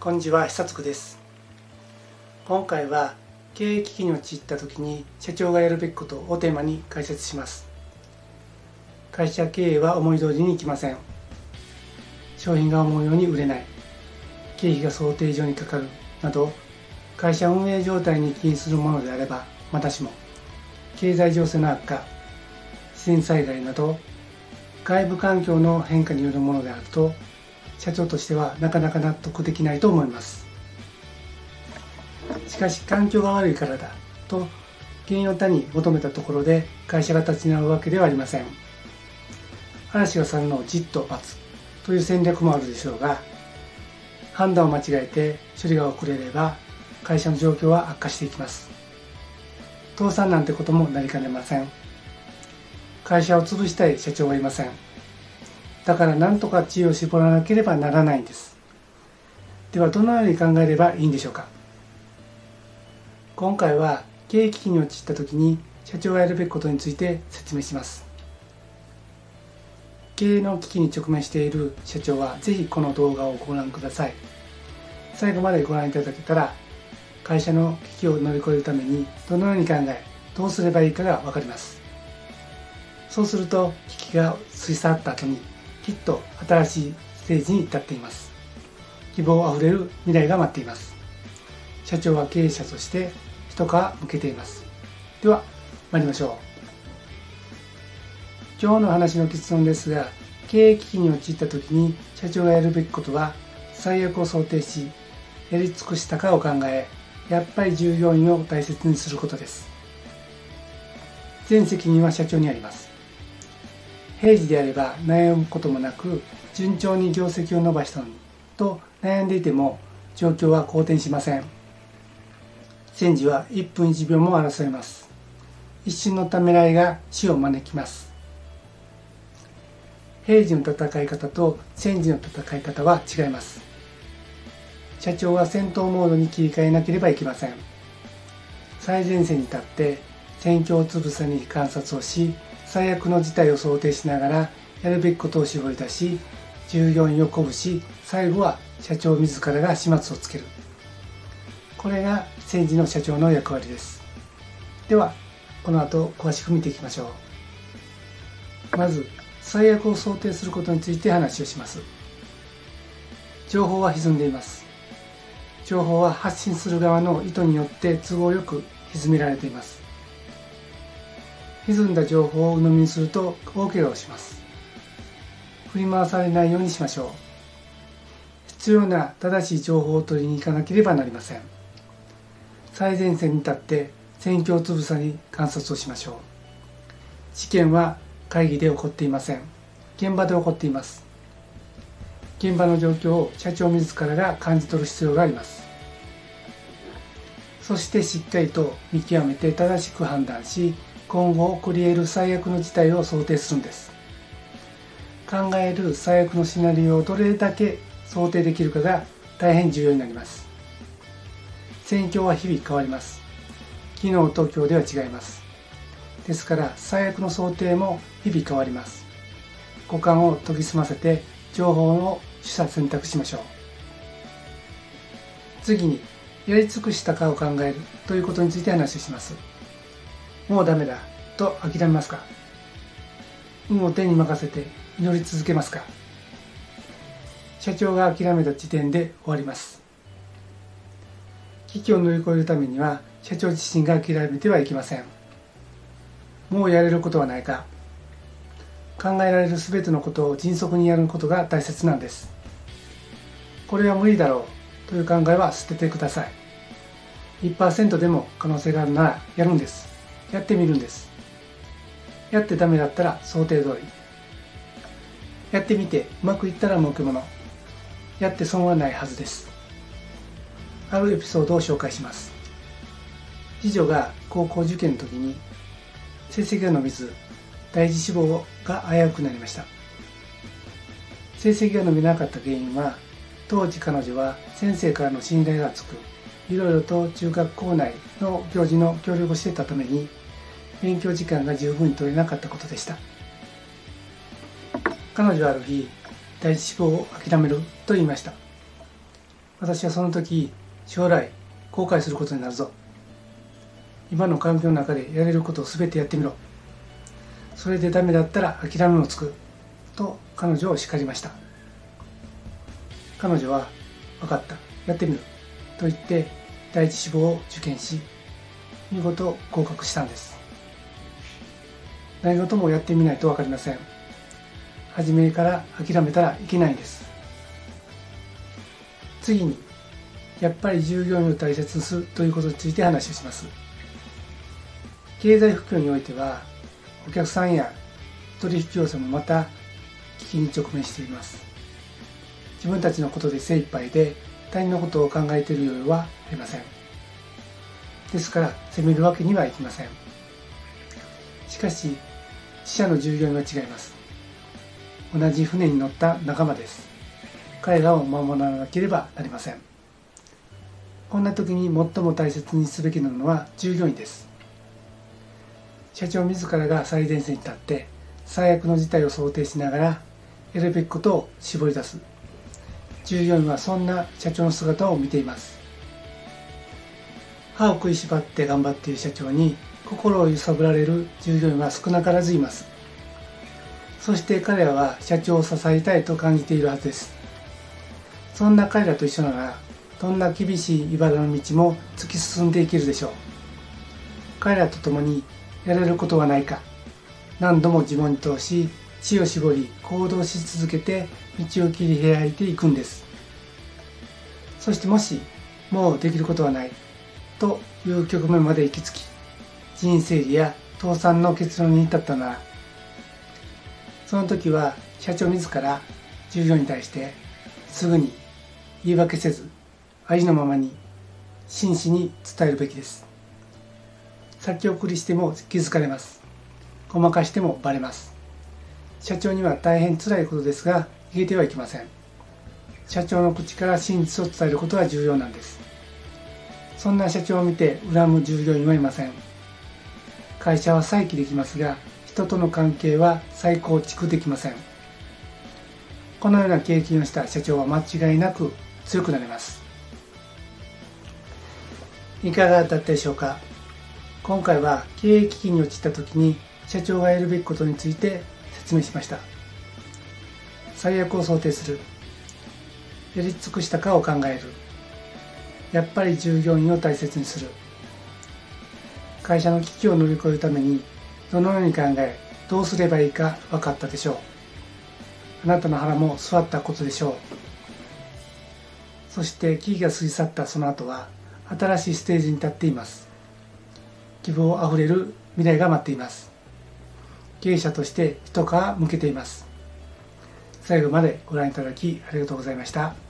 こんにちは久津です。今回は経営危機に陥った時に社長がやるべきことをテーマに解説します。会社経営は思い通りにいきません。商品が思うように売れない。経費が想定以上にかかる。など会社運営状態に起因するものであればまたしも経済情勢の悪化自然災害など外部環境の変化によるものであると社長としてはなかなか納得できないと思います。しかし環境が悪いからだと原因を他に求めたところで会社が立ち直るわけではありません。嵐が去るのをじっと待つという戦略もあるでしょうが判断を間違えて処理が遅れれば会社の状況は悪化していきます。倒産なんてこともなりかねません。会社を潰したい社長はいません。だから何とか知恵を絞らなければならないんです。ではどのように考えればいいんでしょうか。今回は経営危機に陥った時に社長がやるべきことについて説明します。経営の危機に直面している社長はぜひこの動画をご覧ください。最後までご覧いただけたら会社の危機を乗り越えるためにどのように考えどうすればいいかが分かります。そうすると危機が過ぎ去った後にきっと新しいステージに至っています。希望あふれる未来が待っています。社長は経営者として一皮向けています。では参りましょう。今日の話の結論ですが経営危機に陥った時に社長がやるべきことは最悪を想定しやり尽くしたかを考えやっぱり従業員を大切にすることです。全責任は社長にあります。平時であれば悩むこともなく順調に業績を伸ばしたのにと悩んでいても状況は好転しません。戦時は1分1秒も争います。一瞬のためらいが死を招きます。平時の戦い方と戦時の戦い方は違います。社長は戦闘モードに切り替えなければいけません。最前線に立って戦況をつぶさに観察をし最悪の事態を想定しながらやるべきことを絞り出し従業員を鼓舞し最後は社長自らが始末をつける。これが戦時の社長の役割です。ではこの後詳しく見ていきましょう。まず最悪を想定することについて話をします。情報は歪んでいます。情報は発信する側の意図によって都合よく歪められています。歪んだ情報を鵜呑みにすると大怪我をします。振り回されないようにしましょう。必要な正しい情報を取りに行かなければなりません。最前線に立って戦況つぶさに観察をしましょう。事件は会議で起こっていません。現場で起こっています。現場の状況を社長自らが感じ取る必要があります。そしてしっかりと見極めて正しく判断し今後起こり得る最悪の事態を想定するんです。考える最悪のシナリオをどれだけ想定できるかが大変重要になります。戦況は日々変わります。昨日と今日では違います。ですから最悪の想定も日々変わります。五感を研ぎ澄ませて情報を取捨選択しましょう。次にやり尽くしたかを考えるということについて話をします。もうダメだ。と諦めますか。運を手に任せて祈り続けますか。社長が諦めた時点で終わります。危機を乗り越えるためには社長自身が諦めてはいけません。もうやれることはないか。考えられる全てのことを迅速にやることが大切なんです。これは無理だろう。という考えは捨ててください。1%でも可能性があるならやるんです。やってみるんです。やってダメだったら想定通り。やってみてうまくいったら儲けものやって損はないはずです。あるエピソードを紹介します。次女が高校受験の時に成績が伸びず第一志望が危うくなりました。成績が伸びなかった原因は当時彼女は先生からの信頼が厚くいろいろと中学校内の行事の協力をしていたために勉強時間が十分に取れなかったことでした。彼女はある日第一志望を諦めると言いました。私はその時将来後悔することになるぞ。今の環境の中でやれることを全てやってみろ。それでダメだったら諦めをつくと彼女を叱りました。彼女は分かったやってみると言って第一志望を受験し見事合格したんです。何事もやってみないと分かりません。初めから諦めたらいけないんです。次にやっぱり従業員を大切にするということについて話をします。経済不況においてはお客さんや取引業者もまた危機に直面しています。自分たちのことで精一杯で他人のことを考えている余裕はありません。ですから責めるわけにはいきません。しかし自社の従業員は違います。同じ船に乗った仲間です。彼らを守らなければなりません。こんな時に最も大切にすべきなのは従業員です。社長自らが最前線に立って最悪の事態を想定しながらやるべきことを絞り出す。従業員はそんな社長の姿を見ています。歯を食いしばって頑張っている社長に心を揺さぶられる従業員は少なからずいます。そして彼らは社長を支えたいと感じているはずです。そんな彼らと一緒ならどんな厳しい茨の道も突き進んでいけるでしょう。彼らと共にやれることはないか。何度も自問に通し知を絞り行動し続けて道を切り開いていくんです。そしてもしもうできることはない。という局面まで行き着き人生理や倒産の結論に至ったならその時は社長自ら従業員に対してすぐに言い訳せずありのままに真摯に伝えるべきです。先送りしても気づかれます。ごまかしてもバレます。社長には大変辛いことですが言えてはいけません。社長の口から真実を伝えることは重要なんです。そんな社長を見て恨む従業員はいません。会社は再起できますが人との関係は再構築できません。このような経験をした社長は間違いなく強くなります。いかがだったでしょうか？今回は経営危機に陥った時に社長がやるべきことについて説明しました。最悪を想定する。やり尽くしたかを考える。やっぱり従業員を大切にする。会社の危機を乗り越えるためにどのように考えどうすればいいか分かったでしょう。あなたの腹も座ったことでしょう。そして危機が過ぎ去ったその後は新しいステージに立っています。希望あふれる未来が待っています。経営者として一皮向けています。最後までご覧いただきありがとうございました。